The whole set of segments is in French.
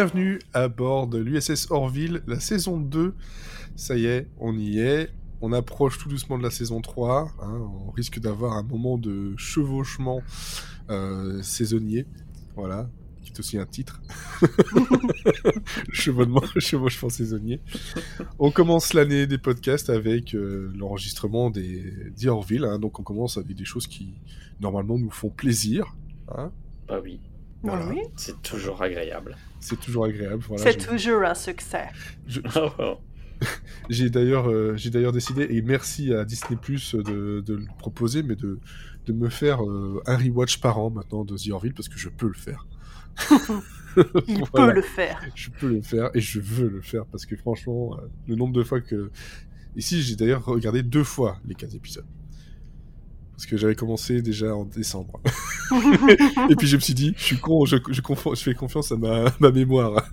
Bienvenue à bord de l'USS Orville, la saison 2. Ça y est, on y est. On approche tout doucement de la saison 3. hein. On risque d'avoir un moment de chevauchement euh, saisonnier. Voilà, qui est aussi un titre. chevauchement, chevauchement saisonnier. On commence l'année des podcasts avec euh, l'enregistrement des d'Orville. Hein. Donc on commence avec des choses qui, normalement, nous font plaisir. hein. Bah oui, Voilà. Oui, c'est toujours agréable. C'est toujours agréable. Voilà, c'est je- toujours un succès. je- Oh, oh. J'ai d'ailleurs, euh, j'ai d'ailleurs décidé, et merci à Disney Plus de, de le proposer, mais de, de me faire euh, un rewatch par an maintenant de The Orville parce que je peux le faire. Il Voilà. peut le faire. Je peux le faire et je veux le faire parce que franchement, euh, le nombre de fois que. Ici, j'ai d'ailleurs regardé deux fois les 15 épisodes. Parce que j'avais commencé déjà en décembre. et puis je me suis dit, je suis con, je, je, confo- je fais confiance à ma, ma mémoire.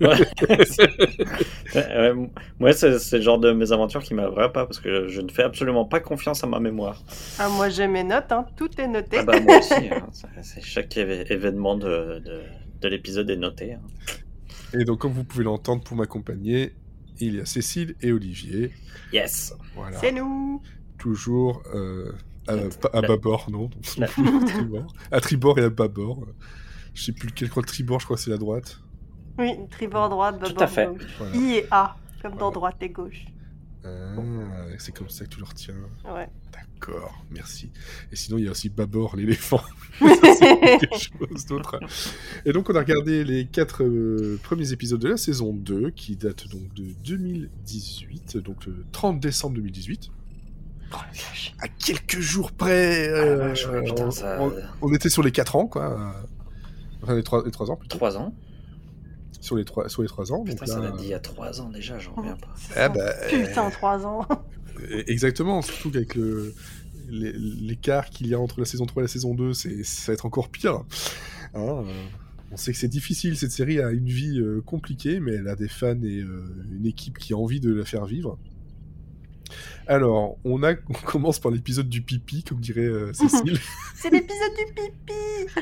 Ouais, moi, c'est le genre de mésaventures qui m'avrait pas parce que je ne fais absolument pas confiance à ma mémoire. Ah, moi, j'ai mes notes, hein. tout est noté. Ah bah, moi aussi, hein. Chaque événement de, de, de l'épisode est noté. hein. Et donc, comme vous pouvez l'entendre pour m'accompagner, il y a Cécile et Olivier. Yes. Voilà. C'est nous. toujours euh, à, pas- à La- bâbord, non, La- à tribord. Et à bâbord. Je sais plus lequel croit le tribord, je crois que c'est la droite. Oui, tribord droite, Tout bâbord à fait. gauche. Voilà. I et A, comme dans Voilà. droite et gauche. Ah, c'est comme ça que tu le retiens. Ouais. D'accord, merci. Et sinon, il y a aussi Babor, l'éléphant. Ça, c'est quelque chose d'autre. Et donc, on a regardé les quatre euh, premiers épisodes de la saison 2, qui datent donc de 2018, donc le 30 décembre 2018. Oh. À quelques jours près, Ah, euh, vache, ouais, putain, on, ça- on- on était sur les 4 ans, quoi. Enfin, les 3, les trois ans, plutôt. Trois ans Sur les 3, sur les trois ans. Putain, donc ça là, l'a dit il y a trois ans déjà, j'en reviens pas. C'est Ah ça. bah, Putain, 3 ans. euh, Exactement, surtout qu'avec le l'é- l'écart qu'il y a entre la saison 3 et la saison 2, c'est, ça va être encore pire. Hein, euh, on sait que c'est difficile, cette série a une vie euh, compliquée, mais elle a des fans et euh, une équipe qui a envie de la faire vivre. Alors, on, a, on commence par l'épisode du pipi, comme dirait euh, Cécile. C'est l'épisode du pipi.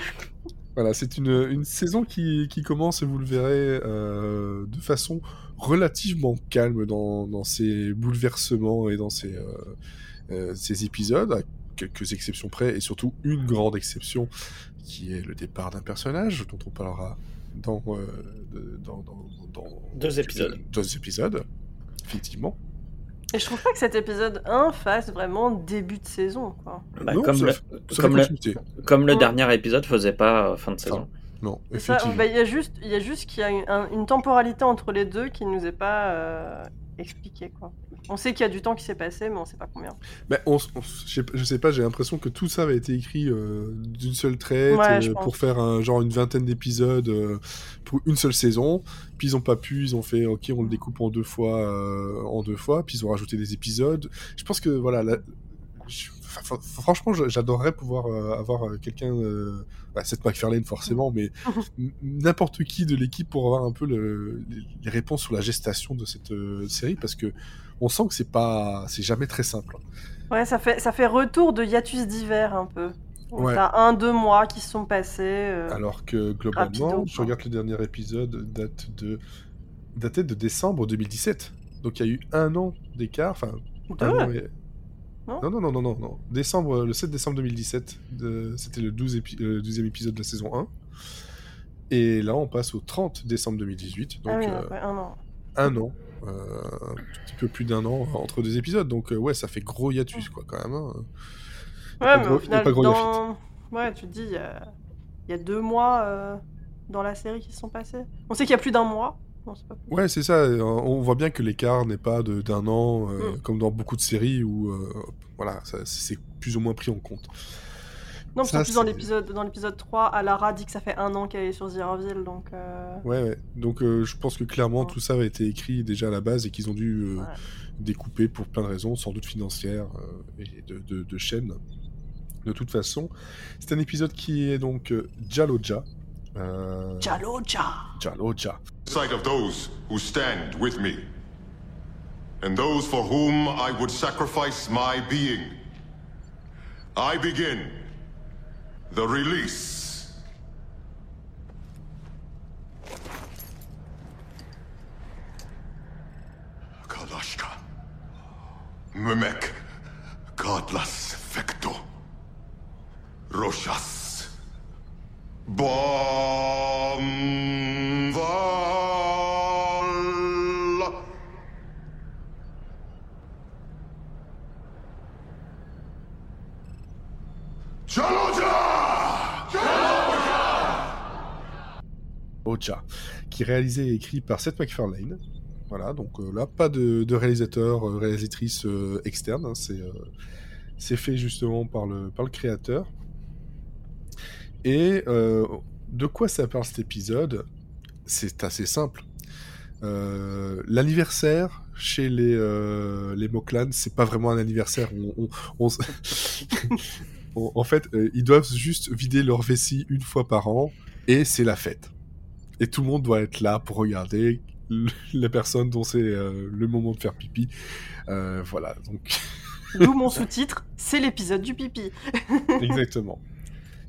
Voilà, c'est une, une saison qui, qui commence, vous le verrez, euh, de façon relativement calme dans, dans ses bouleversements et dans ses, euh, euh, ses épisodes, à quelques exceptions près, et surtout une grande exception, qui est le départ d'un personnage, dont on parlera dans, euh, de- dans, dans- dans- Deux épisodes. Deux épisodes, effectivement. Et je trouve pas que cet épisode 1 fasse vraiment début de saison, quoi. Bah, Non, comme ça le, Ça comme, fait le, continuité. comme le Ouais. dernier épisode faisait pas euh, fin de saison. Non, C'est ça, effectivement. bah, il y a juste, il y a juste qu'il y a une, un- une temporalité entre les deux qui nous est pas euh, expliquée, quoi. On sait qu'il y a du temps qui s'est passé, mais on sait pas combien. Ben, on, s- on je sais sais pas, j'ai l'impression que tout ça avait été écrit euh, d'une seule traite Ouais, euh, pour faire un, genre une vingtaine d'épisodes euh, pour une seule saison. Puis ils ont pas pu, ils ont fait ok, on le découpe en deux fois, en deux fois. Puis ils ont rajouté des épisodes. Je pense que voilà, la- je- enfin, franchement, j'adorerais pouvoir euh, avoir euh, quelqu'un, euh, bah, Seth MacFarlane forcément, mais n'importe qui de l'équipe pour avoir un peu le- les, réponses sur la gestation de cette euh, série parce que on sent que c'est pas, c'est jamais très simple. Ouais, ça fait, ça fait retour de hiatus d'hiver un peu. Ouais. T'as un, deux mois qui se sont passés. Alors que globalement, Rapido, je regarde le dernier épisode, date de datait de décembre 2017. Donc il y a eu un an d'écart, enfin un an et- Non non, non, non, non, non. Décembre, le 7 décembre 2017, de- c'était le 12 épi- euh, 12e épisode de la saison 1. Et là, on passe au 30 décembre 2018, donc ah oui, euh, ouais, un an. un an, euh, un petit peu plus d'un an entre deux épisodes. Donc euh, ouais, ça fait gros hiatus, quoi, quand même. hein. Ouais, pas mais gros- au final, pas gros dans... Ouais, tu te dis, il y a... y a deux mois euh, dans la série qui se sont passés. On sait qu'il y a plus d'un mois. Non, c'est pas... Ouais, c'est ça. euh, On voit bien que l'écart n'est pas d'un an, euh, Mm. comme dans beaucoup de séries où euh, voilà, c'est plus ou moins pris en compte. Non, parce Ça, qu'en plus, dans l'épisode, dans l'épisode 3, Alara dit que ça fait un an qu'elle est sur Zeroville, donc... euh, Ouais, ouais. Donc je pense que clairement tout ça a été écrit déjà à la base et qu'ils ont dû Ouais. découper pour plein de raisons, sans doute financières et de, de, de chaînes. De toute façon, c'est un épisode qui est donc Jaloja. Jaloja Jaloja. sight of those who stand with me, and those for whom I would sacrifice my being. I begin the release. Kalashka. Mimek. Qui réalisé et écrit par Seth MacFarlane. Voilà, donc euh, là, pas de, réalisateur, euh, réalisatrice euh, externe, hein, c'est fait justement par le, par le créateur. Et de quoi ça parle cet épisode? C'est assez simple. L'anniversaire chez les, les Moklan, c'est pas vraiment un anniversaire. On, en fait, ils doivent juste vider leur vessie une fois par an et c'est la fête. Et tout le monde doit être là pour regarder la personne dont c'est euh, le moment de faire pipi. Euh, voilà, donc D'où mon sous-titre, c'est l'épisode du pipi. exactement.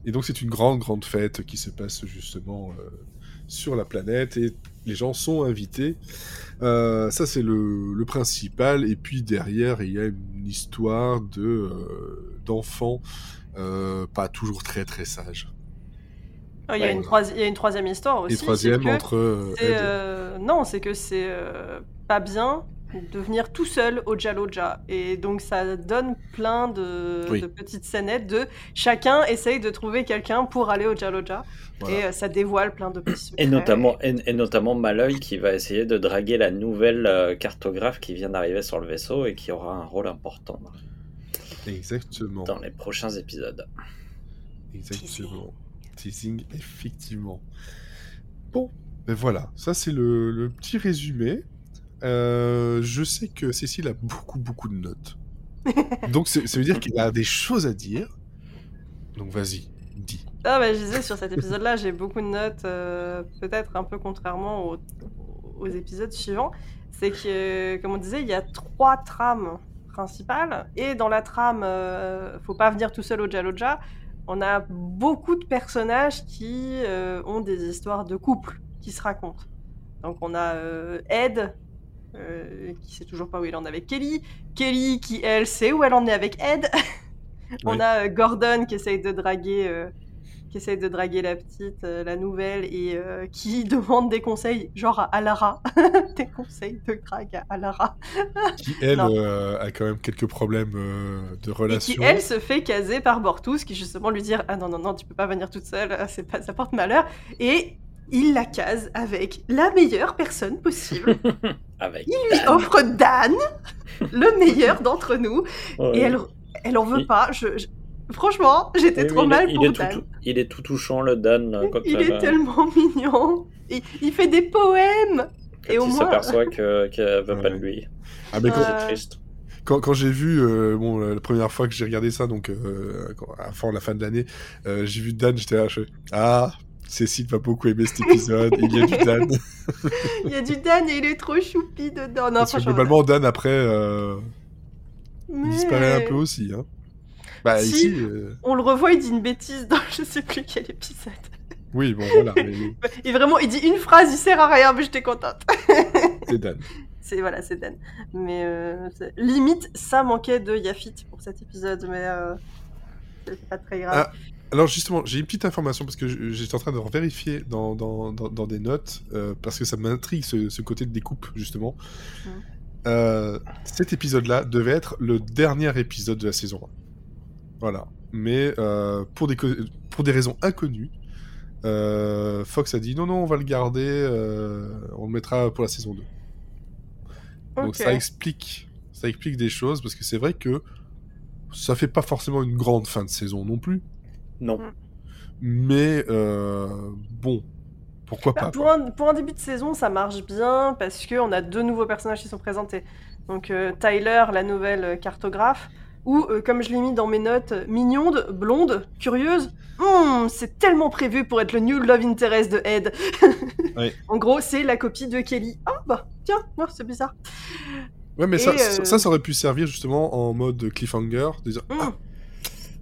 Et donc c'est une grande, grande fête qui se passe justement euh, sur la planète et les gens sont invités. Ça c'est le, le principal. Et puis derrière il y a une histoire de d'enfants pas toujours très très sages. Oh, Il y, a Ouais. une troisi- il y a une troisième histoire aussi. Et troisième que entre euh, euh, Non, c'est que c'est euh, pas bien de venir tout seul au Jaloja. Et donc ça donne plein de, Oui. de petites scénettes de chacun essaye de trouver quelqu'un pour aller au Jaloja. Voilà. Et euh, ça dévoile plein de petits secrets. Et notamment, et, et notamment Malloy qui va essayer de draguer la nouvelle euh, cartographe qui vient d'arriver sur le vaisseau et qui aura un rôle important Exactement. dans les prochains épisodes. Exactement. Teasing, effectivement. Bon, ben voilà, ça c'est le, le petit résumé. Euh, je sais que Cécile a beaucoup, beaucoup de notes. Donc ça veut dire qu'il a des choses à dire. Donc vas-y, dis. Ah bah, je disais, sur cet épisode-là, j'ai beaucoup de notes, euh, peut-être un peu contrairement aux, aux épisodes suivants. C'est que, comme on disait, il y a trois trames principales. Et dans la trame, euh, faut pas venir tout seul au Jaloja, on a beaucoup de personnages qui euh, ont des histoires de couple qui se racontent. Donc on a euh, Ed, euh, qui sait toujours pas où il en est avec Kelly. Kelly, qui elle sait où elle en est avec Ed. on Oui. a Gordon qui essaye de draguer, qui essaye de draguer la petite, euh, la nouvelle, et euh, qui demande des conseils, genre à Alara, des conseils de drague à Alara, Qui, elle, euh, a quand même quelques problèmes euh, de et relation. qui elle se fait caser par Bortus, qui justement lui dit ah non non non tu peux pas venir toute seule, c'est pas ça porte malheur, et il la case avec la meilleure personne possible. Avec. Il lui offre Dan, le meilleur d'entre nous, Ouais. et elle, elle en veut Il- pas. Je, je- Franchement, j'étais Oui, trop mal il est, pour il est Dan. tout, il est tout touchant le Dan euh, quand Il est tellement mignon. Il, il fait des poèmes. quand Et au il moins- s'aperçoit que- qu'elle veut pas de lui. Ah, mais quand, C'est triste. quand, quand j'ai vu, euh, bon, la première fois que j'ai regardé ça, donc euh, avant la fin de l'année, euh, j'ai vu Dan, j'étais là, je fais, ah, Cécile va beaucoup aimer cet épisode, il y a du Dan. Il y a du Dan et il est trop choupi dedans. Non, Parce que globalement, Dan, après, euh, il disparaît un peu aussi. Hein. Bah, Si. ici, euh, On le revoit, il dit une bêtise dans je sais plus quel épisode. oui, bon, voilà, mais Et vraiment, il dit une phrase, il sert à rien, mais j'étais contente. c'est Dan. C'est voilà, c'est Dan. Mais euh, limite, ça manquait de Yafit pour cet épisode, mais euh, c'est pas très grave. Ah, Alors, justement, j'ai une petite information parce que j'étais en train de vérifier dans, dans, dans, dans des notes, parce que ça m'intrigue ce, ce côté de découpe, justement. Euh, cet épisode-là devait être le dernier épisode de la saison 1. Voilà. Mais euh, pour, des, pour des raisons inconnues, euh, Fox a dit non, non, on va le garder, euh, on le mettra pour la saison 2. Donc ça explique, ça explique des choses parce que c'est vrai que ça fait pas forcément une grande fin de saison non plus, Non. mais euh, bon, pourquoi Bah, pas. pour, un, pour un début de saison, ça marche bien parce qu'on a deux nouveaux personnages qui sont présentés. Donc euh, Tyler, la nouvelle euh, cartographe, ou euh, comme je l'ai mis dans mes notes, euh, mignonde, blonde, curieuse. Hmm, c'est tellement prévu pour être le new love interest de Ed. En gros, c'est la copie de Kelly. Ah bah tiens, oh, c'est bizarre. Ouais, mais ça, Et, ça, euh, ça, ça aurait pu servir justement en mode cliffhanger, de dire Hmm. ah,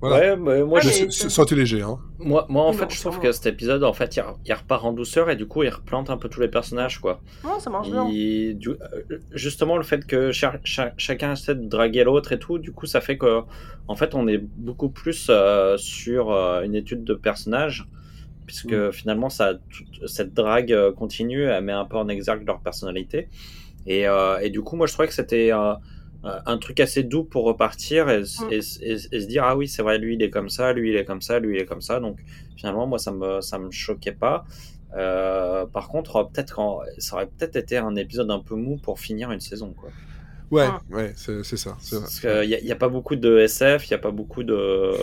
Voilà. Ouais, mais moi, Ah, je, mais- Sortez léger, hein. moi, moi, en fait, je trouve que cet épisode, en fait, il, re- il repart en douceur et du coup, il replante un peu tous les personnages, quoi. Non, ça marche bien. Du- euh, justement, le fait que cha- cha- chacun essaie de draguer l'autre et tout, du coup, ça fait que, en fait, on est beaucoup plus euh, sur euh, une étude de personnages, puisque Mm. finalement, ça, toute cette drague continue, elle met un peu en exergue leur personnalité. Et, euh, et du coup, moi, je trouvais que c'était euh, un truc assez doux pour repartir et, Mm. et se dire, ah oui, c'est vrai, lui, il est comme ça, lui, il est comme ça, lui, il est comme ça. Donc, finalement, moi, ça me, ça me choquait pas. Euh, par contre, peut-être qu'en- ça aurait peut-être été un épisode un peu mou pour finir une saison, quoi. Ouais, Ah. ouais, c'est c'est ça. Parce qu'il n'y a, pas beaucoup de SF, il n'y a pas beaucoup de.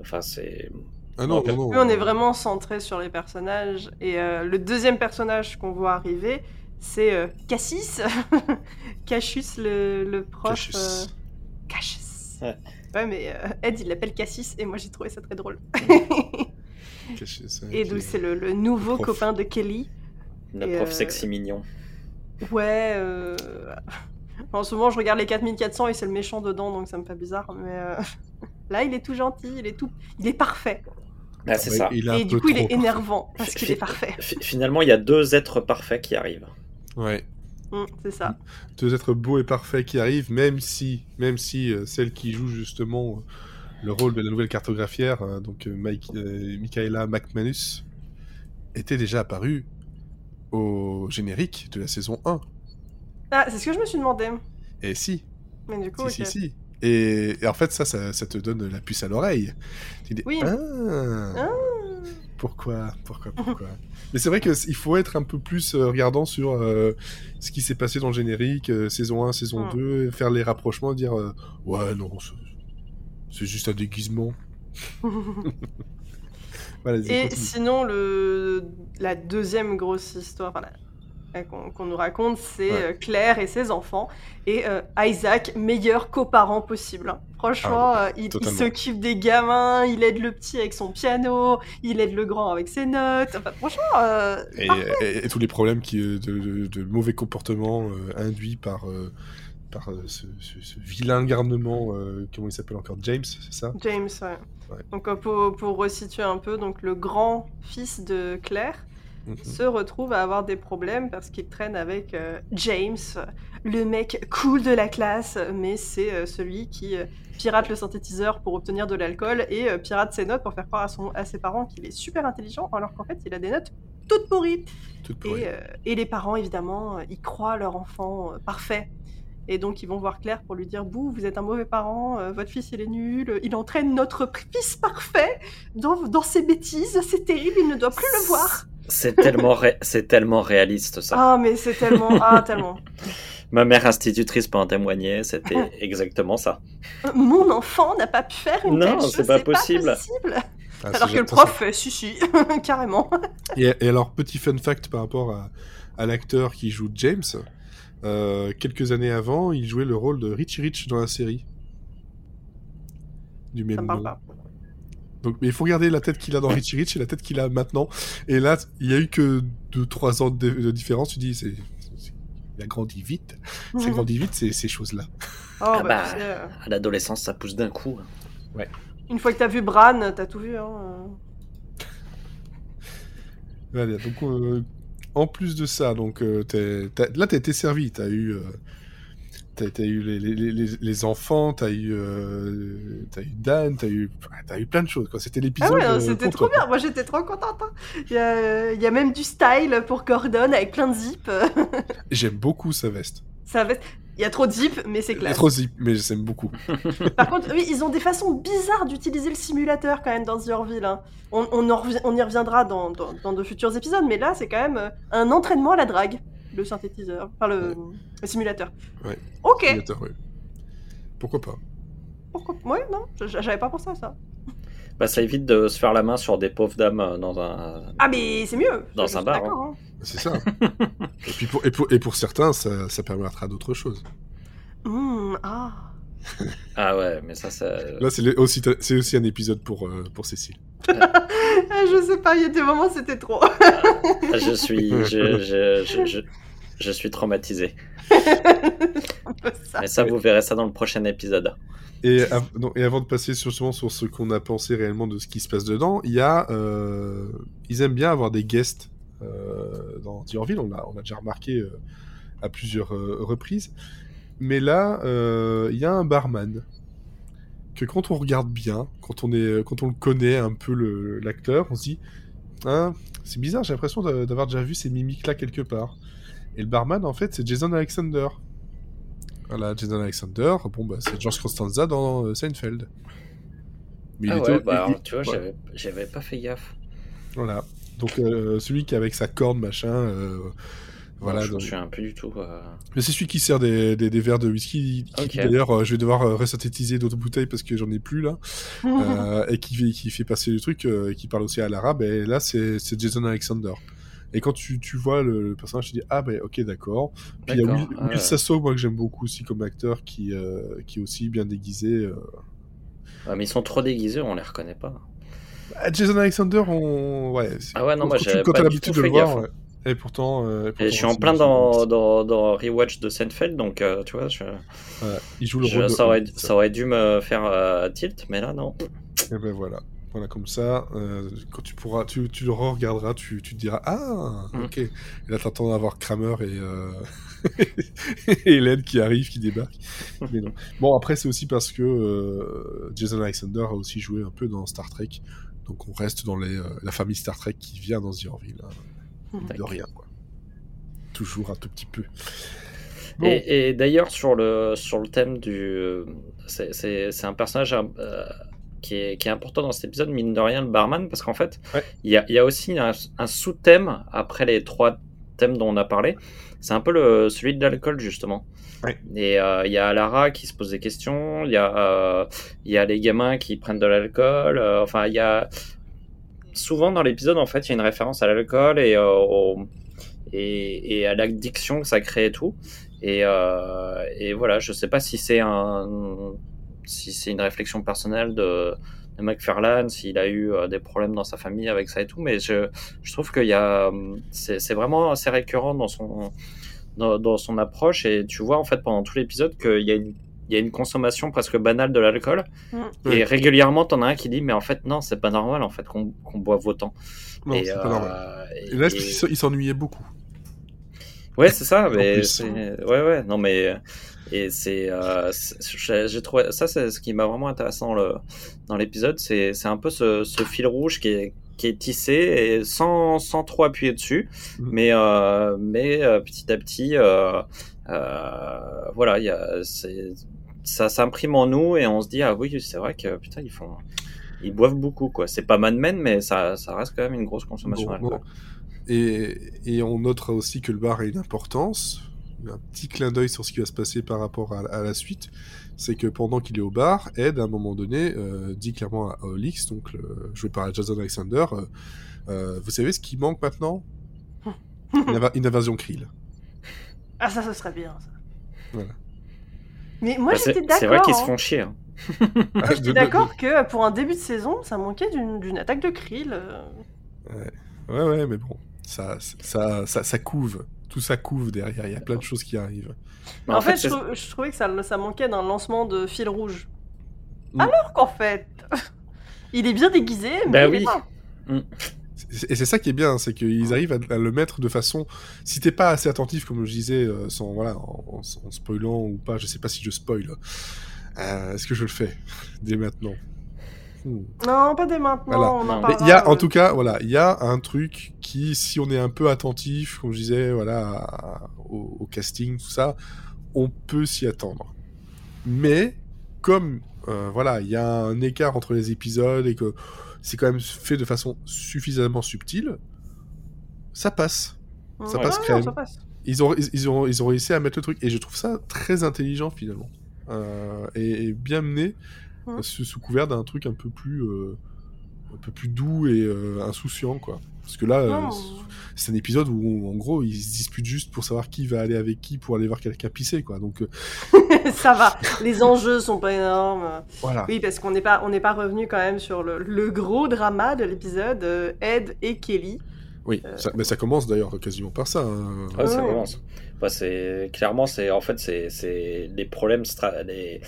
Enfin, c'est. Ah non, non, non. On est vraiment centré sur les personnages. Et euh, le deuxième personnage qu'on voit arriver, c'est euh, Cassis. Cassius, le, le prof. Cassius. euh, Cassius. Ouais. Ouais, mais euh, Ed, il l'appelle Cassis, et moi j'ai trouvé ça très drôle. Caché, ça, et donc, c'est le, le nouveau copain de Kelly. Le Et, prof euh, sexy mignon. Ouais. euh, En ce moment, je regarde les 4400 et c'est le méchant dedans, donc ça me fait bizarre. Mais euh, là, il est tout gentil, il est tout, il est parfait. Ah, c'est Ouais, ça. il a un Et du coup, il est énervant parce qu'il est parfait. Fi- Finalement, il y a deux êtres parfaits qui arrivent. Ouais. Mm, c'est ça. Deux êtres beaux et parfaits qui arrivent, même si, même si euh, celle qui joue justement euh, le rôle de la nouvelle cartographière, euh, donc euh, Mike, Michaela McManus, était déjà apparue au générique de la saison 1. Ah, c'est ce que je me suis demandé. Et si, Mais du coup, si, ok. si, si. Et, et en fait, ça, ça, ça te donne la puce à l'oreille. Tu dis, Oui. ah, Ah. Pourquoi, pourquoi, pourquoi. Mais c'est vrai qu'il faut être un peu plus euh, regardant sur euh, ce qui s'est passé dans le générique, euh, saison 1, saison Mm. 2, et faire les rapprochements, dire euh, ouais, non, c'est- juste un déguisement. Voilà, Et continue. sinon, le... la deuxième grosse histoire enfin, la- qu'on qu'on nous raconte, c'est Ouais. euh, Claire et ses enfants. Et euh, Isaac, meilleur coparent possible. hein. Franchement, euh, il, il s'occupe des gamins, il aide le petit avec son piano, il aide le grand avec ses notes. Enfin, franchement, euh, Et, parfait. et- et tous les problèmes qui, euh, de, de- de mauvais comportement euh, induits par, euh, par euh, ce, ce- ce vilain garnement, euh, comment il s'appelle encore James, c'est ça? James, ouais. Ouais. Donc euh, pour, pour resituer un peu, donc le grand fils de Claire Mhm. se retrouve à avoir des problèmes parce qu'il traîne avec euh, James, le mec cool de la classe, mais c'est euh, celui qui euh, pirate le synthétiseur pour obtenir de l'alcool et pirate ses notes pour faire croire à, son, à ses parents qu'il est super intelligent alors qu'en fait il a des notes toutes pourries. Et, et les parents, évidemment, ils croient leur enfant parfait. Et donc, ils vont voir Claire pour lui dire Bouh, vous êtes un mauvais parent, euh, votre fils, il est nul, il entraîne notre fils parfait dans, dans ses bêtises, c'est terrible, il ne doit plus le voir. C'est tellement, ré- c'est tellement réaliste, ça. Ah, mais c'est tellement. Ah, tellement. Ma mère institutrice peut en témoigner, c'était exactement ça. Euh, Mon enfant n'a pas pu faire une Non, telle chose, c'est pas possible. possible. Ah, Alors que le prof, fait si, si, carrément. Et, et alors, petit fun fact par rapport à, à l'acteur qui joue James, euh, quelques années avant, il jouait le rôle de Richie Rich dans la série. Du même Ça me parle nom. pas. Donc, mais il faut regarder la tête qu'il a dans Richie Rich et la tête qu'il a maintenant. Et là, il y a eu que 2-3 ans de, de différence. Tu dis, c'est, c'est- il a grandi vite. C'est grandi vite, ces, ces choses-là. Oh, Ah bah, bah. tu sais, euh, À l'adolescence, ça pousse d'un coup. hein. une fois que t'as vu Bran, t'as tout vu. Hein. Voilà, donc, euh, en plus de ça, donc, euh, t'es- t'as- là, t'as été servi. T'as eu, euh, t'as, eu les, les, les, les enfants, t'as eu, euh, t'as eu Dan, t'as eu, eu plein de choses. C'était Ah l'épisode. ouais, euh, c'était trop bien. Moi, j'étais trop contente. hein. Il y, a, il y a même du style pour Gordon avec plein de zip. quoi. J'aime beaucoup sa veste. Ça va... Il y a trop de zip, mais c'est est classe. trop zip, mais j'aime beaucoup. Par contre, oui, ils ont des façons bizarres d'utiliser le simulateur quand même dans Zurville. Hein. On, on, en revi- on y reviendra dans, dans, dans de futurs épisodes, mais là, c'est quand même euh, un entraînement à la drague, le synthétiseur, enfin le, le simulateur. Ouais. Ok. Simulateur, ouais. Pourquoi pas? Pourquoi... Ouais, non, j'avais pas pensé à ça. Bah, ça évite de se faire la main sur des pauvres dames euh, dans un. Ah, mais c'est mieux. Dans un bar, d'accord, hein. C'est ça. et puis pour, et pour, et pour certains, ça, ça permettra d'autres choses. Mmh, ah. Ah ouais, mais ça, ça. Là, c'est aussi, c'est aussi un épisode pour, euh, pour Cécile. Ah, Je sais pas, il y a des moments, c'était trop. Je suis, je, je, je, je, je suis traumatisé. Ça. Mais ça, vous verrez ça dans le prochain épisode. Et, av- non, et avant de passer sur, justement sur ce qu'on a pensé réellement de ce qui se passe dedans, il y a, euh, ils aiment bien avoir des guests euh, dans Diorville. On l'a, on a déjà remarqué euh, à plusieurs euh, reprises. Mais là, euh, il y a un barman que quand on regarde bien, quand on est, quand on le connaît un peu l'acteur, on se dit, Hein, c'est bizarre, j'ai l'impression d'a- d'avoir déjà vu ces mimiques là quelque part. Et le barman, en fait, c'est Jason Alexander. Voilà, Jason Alexander, bon, bah, c'est George Costanza dans euh, Seinfeld. Mais Ah était- ouais, bah, il- alors, tu vois, ouais, j'avais- pas fait gaffe. Voilà. Donc, euh, celui qui avec sa corne, machin. Voilà. je me donc- souviens plus du tout. euh. Mais c'est celui qui sert des, des, des verres de whisky. Qui, Ok. D'ailleurs, euh, je vais devoir euh, resynthétiser d'autres bouteilles parce que j'en ai plus là. euh, et qui, fait- qui fait passer le truc, euh, qui parle aussi à l'arabe. Et là, c'est Jason Alexander. Et quand tu, tu vois le, le personnage, tu dis Ah, bah, ok, d'accord. Puis il y a Will, ah Will. Sasso, moi, que j'aime beaucoup aussi comme acteur, qui, euh, qui est aussi bien déguisé. euh. Ouais, mais ils sont trop déguisés, on les reconnaît pas. Ah, Jason Alexander, on. Ouais. Ah ouais, non, quand, moi, j'avais quand t'as l'habitude de le voir. gaffe. ouais. Et pourtant. euh, et Et pourtant, je suis en plein dans, dans, dans Rewatch de Seinfeld, donc euh, tu vois, je, Voilà, il joue le je- rôle de. ça, aurait, ça aurait dû me faire euh, tilt, mais là, non. Et ben voilà. Voilà, comme ça, quand tu pourras, tu, tu le re-regarderas, tu, tu te diras Ah, Mm. ok. Et là, t'attends d'avoir Kramer et, et Hélène qui arrivent, qui débarquent. Mais non. Bon, après, c'est aussi parce que Jason Alexander a aussi joué un peu dans Star Trek. Donc, on reste dans les, la famille Star Trek qui vient dans The Orville. hein. De rien, quoi. Toujours un tout petit peu. Bon. Et, et d'ailleurs, sur le, sur le thème du. C'est un personnage euh, qui, est, qui est important dans cet épisode, mine de rien, le barman, parce qu'en fait, Ouais. il y, a, il y a aussi un, un sous-thème après les trois thèmes dont on a parlé. C'est un peu le, celui de l'alcool, justement. Ouais. Et euh, il y a Lara qui se pose des questions, il y, a, euh, y a les gamins qui prennent de l'alcool, euh, enfin, il y a. Souvent dans l'épisode, en fait, il y a une référence à l'alcool et, euh, à l'addiction que ça crée et tout. Et, euh, voilà, je sais pas si c'est une réflexion personnelle de, de McFarlane, s'il a eu euh, des problèmes dans sa famille avec ça et tout, mais je, trouve qu'il y a, c'est, vraiment assez récurrent dans son, dans son approche et tu vois en fait pendant tout l'épisode qu'il y a une il y a une consommation presque banale de l'alcool Mm. et régulièrement t'en as un qui dit mais en fait non c'est pas normal en fait qu'on boive autant Non, et, c'est pas euh, normal. et- Et là, et- qu'il il s'ennuyait beaucoup. Ouais, c'est ça, mais ouais ouais, non mais et c'est euh, j'ai trouvé ça c'est ce qui m'a vraiment intéressant le, dans l'épisode, c'est c'est un peu ce, ce fil rouge qui est qui est tissé et sans sans trop appuyer dessus, Mhm. mais euh, mais euh, petit à petit euh, euh, voilà, il y a c'est ça s'imprime en nous et on se dit ah oui, c'est vrai que putain, ils font ils boivent beaucoup quoi. C'est pas Mad Men mais ça ça reste quand même une grosse consommation Bon. Et, et on notera aussi que le bar a une importance. Un petit clin d'œil sur ce qui va se passer par rapport à, à la suite. C'est que pendant qu'il est au bar, Ed, à un moment donné, euh, dit clairement à Olix, donc le, joué par Jason Alexander, euh, euh, vous savez ce qui manque maintenant? Une invasion Krill. Ah, ça, ce serait bien, ça. Voilà. Mais moi, Bah, c'est j'étais d'accord. c'est vrai qu'ils se font chier. hein. Ah, Je de- suis de- d'accord que pour un début de saison, ça manquait d'une attaque de krill. euh. Ouais, ouais, mais bon, ça, ça, ça, ça couve. Tout ça couve derrière. Il y a plein de choses qui arrivent. Mais en, fait, je, trou- je trouvais que ça, ça manquait d'un lancement de fil rouge. Mm. Alors qu'en fait, il est bien déguisé, mais Bah il est oui. pas. C'est- Et c'est ça qui est bien, c'est qu'ils arrivent à, à le mettre de façon. Si t'es pas assez attentif, comme je disais, euh, sans voilà, en, en- en spoilant ou pas, je sais pas si je spoil. Euh, Est-ce que je le fais dès maintenant? Hmm. Non, pas dès maintenant. Voilà. on en. Mais y a, en tout cas, voilà, il y a un truc qui, si on est un peu attentif, comme je disais, voilà, à- au, au casting, tout ça, on peut s'y attendre. Mais comme, euh, voilà, il y a un écart entre les épisodes et que c'est quand même fait de façon suffisamment subtile, ça passe. ça Ouais, passe non, crème. ça passe. Ils ont, ils, ils ont, ils ont réussi à mettre le truc, et je trouve ça très intelligent finalement, Euh, et, et bien mené, sous, sous couvert d'un truc un peu plus, euh, un peu plus doux et euh, insouciant, quoi. Parce que là, euh, c'est un épisode où, en gros, ils se disputent juste pour savoir qui va aller avec qui pour aller voir quelqu'un pisser, quoi. Donc euh, ça va. Les enjeux sont pas énormes. voilà. Oui, parce qu'on n'est pas, on n'est pas revenu quand même sur le, le gros drama de l'épisode, Ed et Kelly. Oui, Euh, ça, mais ça commence d'ailleurs quasiment par ça. hein. Ouais, ça commence. Bah, c'est clairement, c'est en fait, c'est c'est les problèmes, stra- les,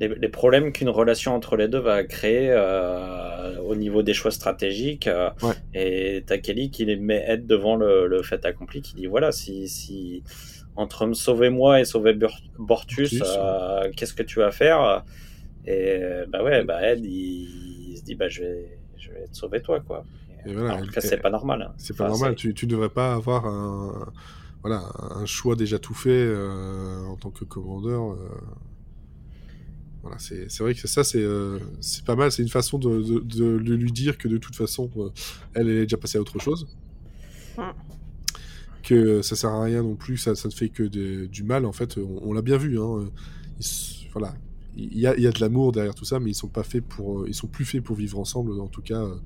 les, les problèmes qu'une relation entre les deux va créer euh, au niveau des choix stratégiques. euh, Ouais. Et t'as Kelly qui les met Ed devant le, le fait accompli, qui dit voilà, si si entre me sauver moi et sauver Bur- Bortus, Bortus, euh, qu'est-ce que tu vas faire? Et bah ouais, bah Ed, il, il se dit bah je vais je vais te sauver toi quoi. Et voilà, Alors elle- que c'est pas normal. hein. C'est pas Enfin, normal, tu, tu devrais pas avoir un, voilà, un choix déjà tout fait euh, en tant que commandeur. euh. Voilà, c'est c'est vrai que ça, c'est euh, c'est pas mal, c'est une façon de, de, de- de lui dire que de toute façon, euh, elle est déjà passée à autre chose. Mm. Que ça sert à rien non plus, ça, ça ne fait que de- du mal, en fait, on, on l'a bien vu. Hein. Ils s- voilà. Il y, a, il y a de l'amour derrière tout ça, mais ils sont pas faits pour, ils sont plus faits pour vivre ensemble, en tout cas, euh,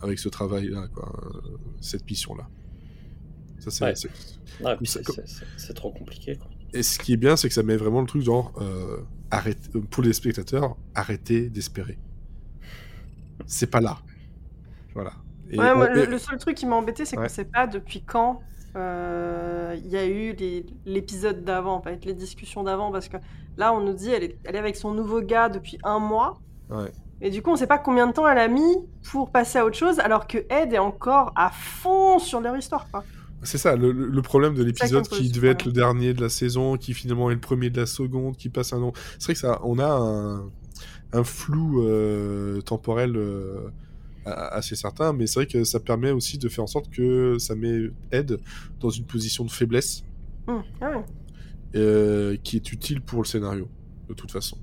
avec ce travail-là, quoi, euh, cette mission-là. Ça, c'est- Ouais. Ouais, trop compliqué quoi. Et ce qui est bien, c'est que ça met vraiment le truc genre, euh, arrête, euh, pour les spectateurs, arrêtez d'espérer. C'est pas là. Voilà. Et Ouais, on- moi, le, seul truc qui m'a embêté, c'est Ouais. qu'on sait pas depuis quand euh, il y a eu l'épisode d'avant, pas les discussions d'avant, parce que là, on nous dit elle est, elle est avec son nouveau gars depuis un mois. Ouais. Et du coup, on sait pas combien de temps elle a mis pour passer à autre chose, alors que Ed est encore à fond sur leur histoire. Quoi. C'est ça, le, problème de l'épisode qui devait être le dernier de la saison, qui finalement est le premier de la seconde, qui passe un an. C'est vrai que ça, on a un, un flou euh, temporel euh, assez certain, mais c'est vrai que ça permet aussi de faire en sorte que ça met Ed dans une position de faiblesse Hum, ah euh, qui est utile pour le scénario, de toute façon.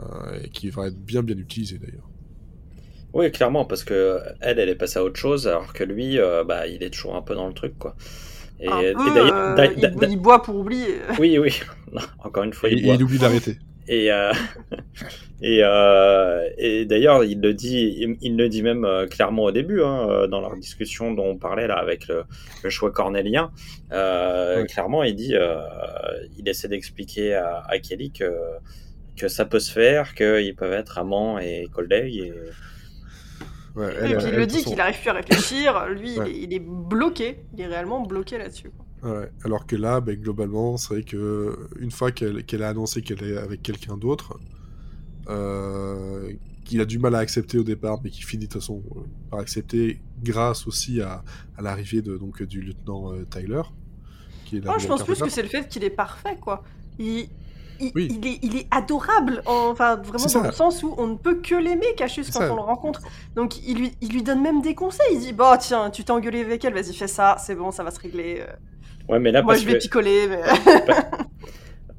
Euh, et qui va être bien bien utilisé d'ailleurs. Oui, clairement, parce que elle, elle est passée à autre chose, alors que lui, euh, bah, il est toujours un peu dans le truc, quoi. Et, et d'ailleurs, euh, il, boit pour oublier. oui, oui, Non, encore une fois, il et boit. il oublie d'arrêter. Et, euh, et, euh, et d'ailleurs, il le dit, il, il le dit même euh, clairement au début, hein, dans leur discussion dont on parlait là avec le, le choix cornélien. Euh, Ouais. Clairement, il dit, euh, il essaie d'expliquer à, à Kelly que que ça peut se faire, qu'ils peuvent être amants et collègues. Et... Ouais, Et elle- puis il le dit qu'il façon- arrive plus à réfléchir. Lui, Ouais. il, est, il est bloqué. Il est réellement bloqué là-dessus. Ouais, alors que là, ben, globalement, c'est vrai que une fois qu'elle qu'elle a annoncé qu'elle est avec quelqu'un d'autre, euh, qu'il a du mal à accepter au départ, mais qui finit de toute façon euh, par accepter grâce aussi à, à l'arrivée de donc du lieutenant euh, Tyler, qui est la Non, je pense plus que c'est le fait qu'il est parfait, quoi. Il, il, Oui. il est, il est adorable, en- enfin vraiment dans le sens où on ne peut que l'aimer, Cassius, quand ça. on le rencontre. Donc il lui, il lui donne même des conseils. Il dit Bah tiens, tu t'es engueulé avec elle, vas-y fais ça, c'est bon, ça va se régler. Euh, Ouais, mais là, Moi parce je vais que... picoler, mais.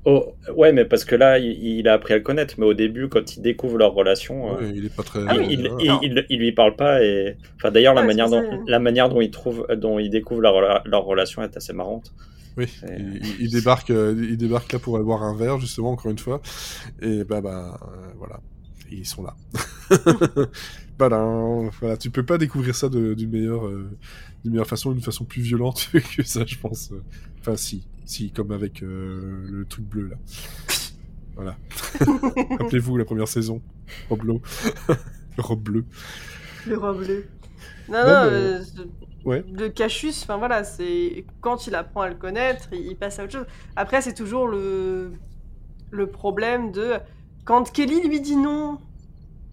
Oh, ouais, mais parce que là, il, il a appris à le connaître. Mais au début, quand il découvre leur relation, euh, il est pas très. Oui, il, il, Non. il- il lui parle pas. Et enfin, d'ailleurs, la Ouais, manière dont ça. la manière dont il trouve, dont il découvre leur, leur relation est assez marrante. Oui, C'est- il, il- débarque, euh, il débarque là pour aller boire un verre justement encore une fois, et bah bah euh, voilà, Et ils sont là. bah non, voilà, tu peux pas découvrir ça de- d'une meilleure, euh, d'une meilleure façon, d'une façon plus violente que ça, je pense. Enfin si, si, comme avec euh, le truc bleu là. Voilà. Rappelez-vous la première saison, Rob Lowe. Rob bleu. Le robe bleu. Non, Non, non, mais- euh, Ouais. le Cassius, enfin voilà, c'est quand il apprend à le connaître, il, il passe à autre chose. Après, c'est toujours le, le problème de quand Kelly lui dit non,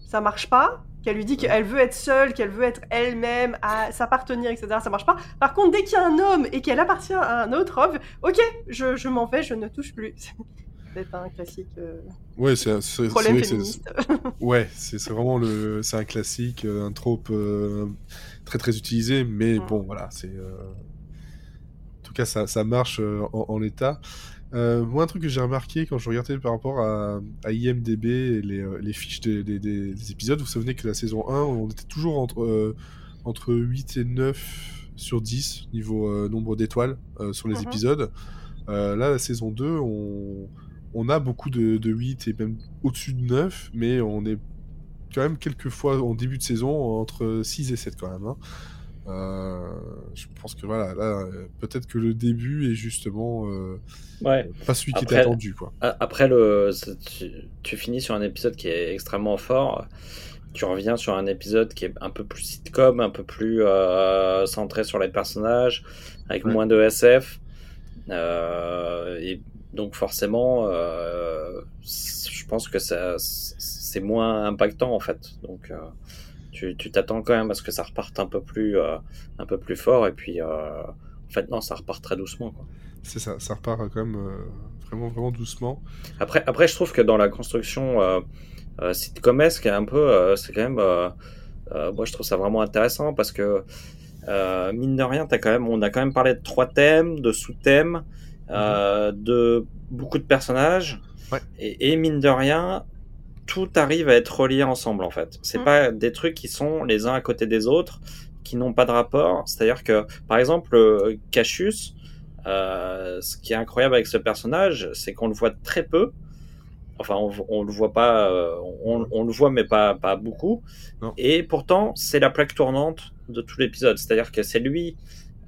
ça marche pas. Qu'elle lui dit qu'elle veut être seule, qu'elle veut être elle-même, à s'appartenir, etc. Ça marche pas. Par contre, dès qu'il y a un homme et qu'elle appartient à un autre homme, ok, je, je m'en vais, je ne touche plus. C'est un classique euh, Ouais, c'est problème féministe. Ouais, c'est c'est vraiment le, c'est un classique, euh, un trope euh, très très utilisé, mais bon, voilà, c'est. euh, En tout cas, ça, ça marche en, en l'état. Euh, moi, un truc que j'ai remarqué quand je regardais par rapport à, à IMDb et les, les fiches des, des- des- des épisodes, vous vous souvenez que la saison 1, on était toujours entre, euh, entre 8 et 9 sur 10 niveau euh, nombre d'étoiles sur les Mhm. épisodes. Là, la saison 2, on, on a beaucoup de, de 8 et même au-dessus de 9, mais on est quand même quelques fois en début de saison entre 6 et 7 quand même. hein. Euh, je pense que voilà, là, peut-être que le début est justement euh, Ouais. pas celui qui était attendu. Quoi. A- Après, le, tu, tu finis sur un épisode qui est extrêmement fort. tu reviens sur un épisode qui est un peu plus sitcom, un peu plus euh, centré sur les personnages, avec Ouais. moins de SF. Euh, et donc forcément, euh, je pense que c'est moins impactant en fait. Donc euh, tu t'attends quand même à ce que ça reparte un peu plus, euh, un peu plus fort. Et puis en fait non, ça repart très doucement. C'est ça, ça repart quand même vraiment, vraiment doucement. Après, après, je trouve que dans la construction euh, euh, sitcomesque, un peu, c'est quand même. moi, je trouve ça vraiment intéressant parce que, mine de rien, as quand même, on a quand même parlé de trois thèmes, de sous-thèmes, euh, de beaucoup de personnages. Ouais. Et, et mine de rien, tout arrive à être relié ensemble, en fait. C'est Mhm. pas des trucs qui sont les uns à côté des autres, qui n'ont pas de rapport. C'est-à-dire que, par exemple, euh, Cassius, euh, ce qui est incroyable avec ce personnage, c'est qu'on le voit très peu. Enfin, on, on le voit pas, euh, on, on le voit mais pas pas beaucoup. Non. Et pourtant, c'est la plaque tournante de tout l'épisode. C'est-à-dire que c'est lui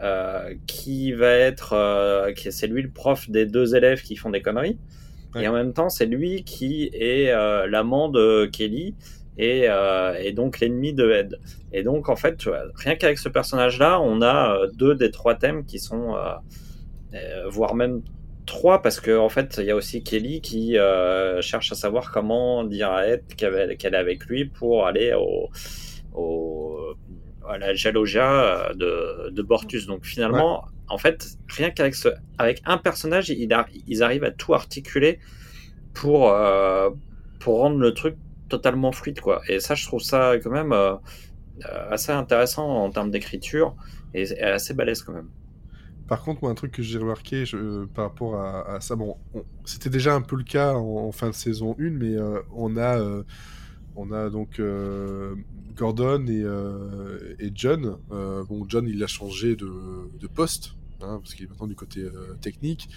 euh, qui va être, euh, c'est lui le prof des deux élèves qui font des conneries. Ouais. Et en même temps, c'est lui qui est euh, l'amant de Kelly et, et donc l'ennemi de Ed. Et donc, en fait, tu vois, rien qu'avec ce personnage-là, on a deux des trois thèmes qui sont, voire même trois, parce que en fait, il y a aussi Kelly qui cherche à savoir comment dire à Ed qu'elle qu'elle est avec lui pour aller au, au à la Jaloja de, de Bortus. Donc finalement, en fait, rien qu'avec ce, avec un personnage, il a- ils arrivent à tout articuler pour euh, pour rendre le truc totalement fluide, quoi. Et ça, je trouve ça quand même euh, euh, assez intéressant en termes d'écriture et, et assez balèze quand même. Par contre, moi, un truc que j'ai remarqué je- par rapport à, à ça, bon, on- c'était déjà un peu le cas en, en fin de saison 1, mais euh, on a, euh, on a donc euh, Gordon et, euh, et John. Euh, bon, John, il a changé de, de poste, hein, parce qu'il est maintenant du côté euh, technique.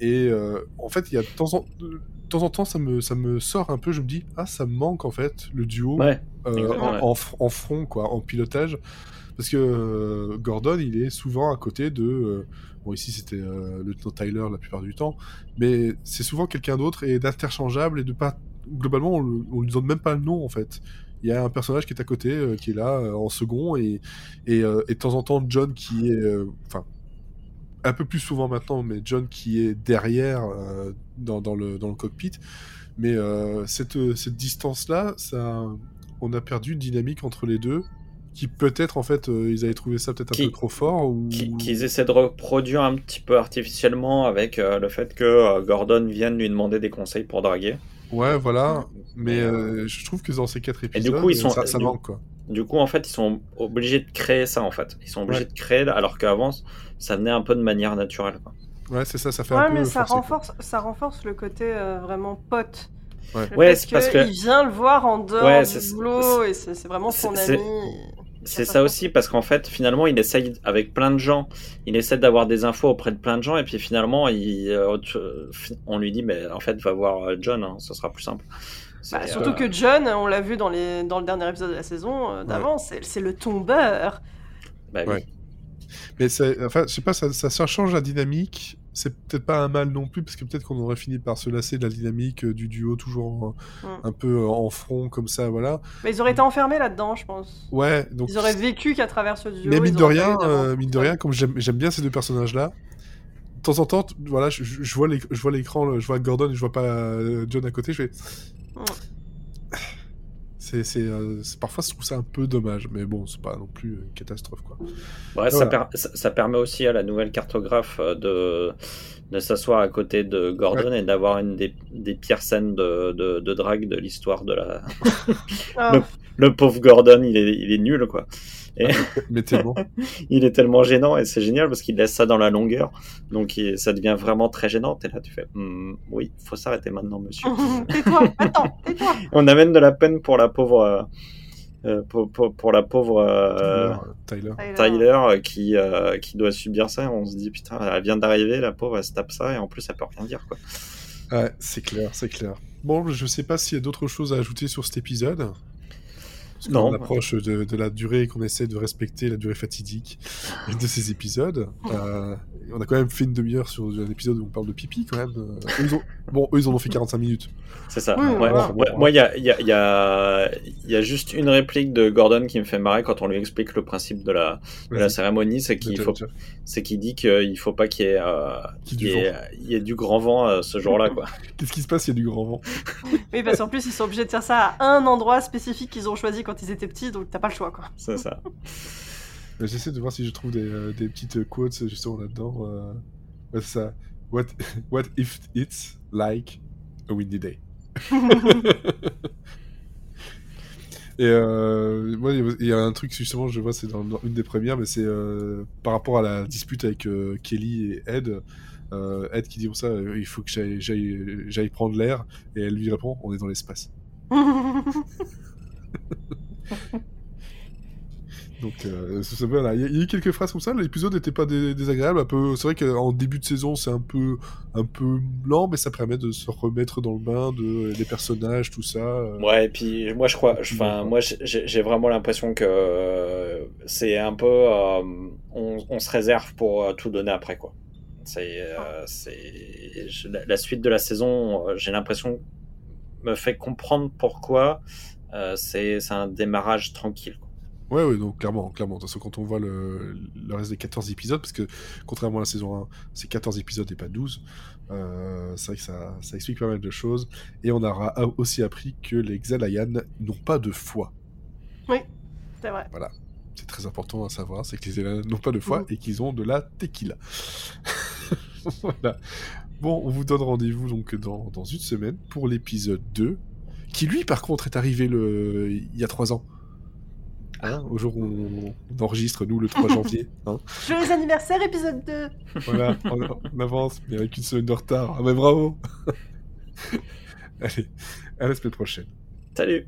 Et euh, en fait, il y a de temps en, de temps en temps, ça me, ça me sort un peu. Je me dis, ah, ça me manque en fait le duo Ouais. euh, en, front, quoi, en pilotage. Parce que Gordon, il est souvent à côté de. bon, ici, c'était le lieutenant Tyler la plupart du temps, mais c'est souvent quelqu'un d'autre et d'interchangeable et de pas. Globalement, on, on lui donne même pas le nom en fait. Il y a un personnage qui est à côté, euh, qui est là euh, en second, et, et, euh, et de temps en temps, John qui est. Enfin. un peu plus souvent maintenant, mais John qui est derrière dans, dans le, dans le cockpit. Mais cette, cette distance-là, ça, on a perdu une dynamique entre les deux, qui peut-être en fait euh, ils avaient trouvé ça peut-être un Qui- peu trop fort ou Qui- Qu'ils essaient de reproduire un petit peu artificiellement avec euh, le fait que euh, Gordon vienne lui demander des conseils pour draguer. Ouais voilà mais Mais, euh, je trouve que dans ces quatre épisodes du coup, ils sont- ça, ça du- manque quoi Du coup, en fait, ils sont obligés de créer ça, en fait. Ils sont obligés Ouais. de créer, alors qu'avant, ça venait un peu de manière naturelle. quoi. ouais c'est ça ça fait Ouais, un peu mais ça forcé, quoi. renforce, ça renforce le côté euh, vraiment pote. Ouais. Ouais, parce que- Il vient le voir en dehors Ouais, du boulot et c'est vraiment son ami. C'est ça aussi, parce qu'en fait, finalement, il essaye, avec plein de gens, il essaie d'avoir des infos auprès de plein de gens, et puis finalement, il, euh, on lui dit, mais en fait, va voir euh, John, hein, ce sera plus simple. Bah, surtout euh, que John, on l'a vu dans, les, dans le dernier épisode de la saison euh, d'avant, c'est c'est le tombeur. bah oui. Ouais. mais c'est enfin je sais pas ça, ça, ça change la dynamique c'est peut-être pas un mal non plus parce que peut-être qu'on aurait fini par se lasser de la dynamique euh, du duo toujours Mm. un peu en front comme ça voilà Mais ils auraient été enfermés là-dedans, je pense. ouais donc Ils auraient vécu qu'à travers ce duo. Mais mine de rien, euh, mine de rien, comme j'aime bien ces deux personnages-là, de temps en temps, voilà, je, je- vois l'écran, je vois Gordon et je vois pas euh, John à côté, je fais. Mm. C'est, euh, c'est- parfois, je trouve ça un peu dommage, mais bon, c'est pas non plus une catastrophe, quoi. Ouais, ça, Voilà. per- ça, ça permet aussi à la nouvelle cartographe euh, de, de s'asseoir à côté de Gordon et d'avoir une des, des pires scènes de, de, de drague de l'histoire de la. Ah, Le pauvre Gordon, il est, il est nul, quoi. Et Mais tellement. il est tellement gênant et c'est génial parce qu'il laisse ça dans la longueur. Donc il- ça devient vraiment très gênant. Et là, tu fais Hmm, Oui, faut s'arrêter maintenant, monsieur. tais-toi, attends, tais-toi. On amène de la peine pour la pauvre. euh, euh, pour, pour- pour la pauvre euh, Tyler. Tyler euh, qui, euh, qui doit subir ça. On se dit putain, elle vient d'arriver, la pauvre, elle se tape ça et en plus elle peut rien dire quoi. Ouais, c'est clair, c'est clair. Bon, je sais pas s'il y a d'autres choses à ajouter sur cet épisode. Parce Non. qu'on approche de, de la durée qu'on essaie de respecter la durée fatidique de ces épisodes. Euh, on a quand même fait une demi-heure sur un épisode où on parle de pipi quand même. Euh, eux, ils ont... Bon, eux ils en ont fait 45 minutes. C'est ça. Oui, Ouais, voilà. ouais, moi, il y a, il y, a, il y, a, y a juste une réplique de Gordon qui me fait marrer quand on lui explique le principe de la, de la cérémonie, c'est qu'il faut, c'est qu'il dit qu'il faut pas qu'il y ait, euh, Qu'il y qu'il ait y, du ait, il y ait du grand vent euh, ce jour-là, quoi. Qu'est-ce qui se passe Il y a du grand vent? Oui, parce qu'en plus, ils sont obligés de faire ça à un endroit spécifique qu'ils ont choisi quand ils étaient petits, donc t'as pas le choix, quoi. C'est ça. Euh, J'essaie de voir si je trouve des, euh, des petites quotes justement là-dedans. Euh... Ouais, c'est ça. What, what if it's like a windy day? Et euh, moi, il y a- il y a un truc justement, je vois, c'est dans, dans une des premières, mais c'est euh, par rapport à la dispute avec euh, Kelly et Ed. Euh, Ed qui dit comme ça, euh, il faut que j'aille prendre l'air, et elle lui répond, on est dans l'espace. Donc, euh, voilà, il y, a- il y a eu quelques phrases comme ça. L'épisode n'était pas dé- désagréable. Un peu, c'est vrai qu'en début de saison, c'est un peu, un peu lent, mais ça permet de se remettre dans le bain de des personnages, tout ça. euh. Ouais, et puis moi je crois, enfin moi j'ai vraiment l'impression que euh, c'est un peu, euh, on, on se réserve pour euh, tout donner après quoi. C'est, euh, c'est je- la, la suite de la saison, euh, j'ai l'impression me fait comprendre pourquoi euh, c'est c'est un démarrage tranquille. quoi. Ouais, ouais, donc clairement, clairement. De toute façon, quand on voit le, le reste des 14 épisodes, parce que contrairement à la saison 1, c'est 14 épisodes et pas 12, euh, c'est vrai que ça, ça explique pas mal de choses. Et on aura aussi appris que les Xalayan n'ont pas de foie. C'est vrai. C'est très important à savoir, c'est que les Xalayan n'ont pas de foie Mhm. et qu'ils ont de la tequila. voilà. Bon, on vous donne rendez-vous donc dans, dans une semaine pour l'épisode 2, qui lui, par contre, est arrivé le... il y a 3 ans. Hein, au jour où on, on enregistre, nous, le 3 janvier. Hein. Joyeux anniversaire, épisode 2 Voilà, on, on avance, mais avec une semaine de retard. Ah, mais bravo Allez, à la semaine prochaine. Salut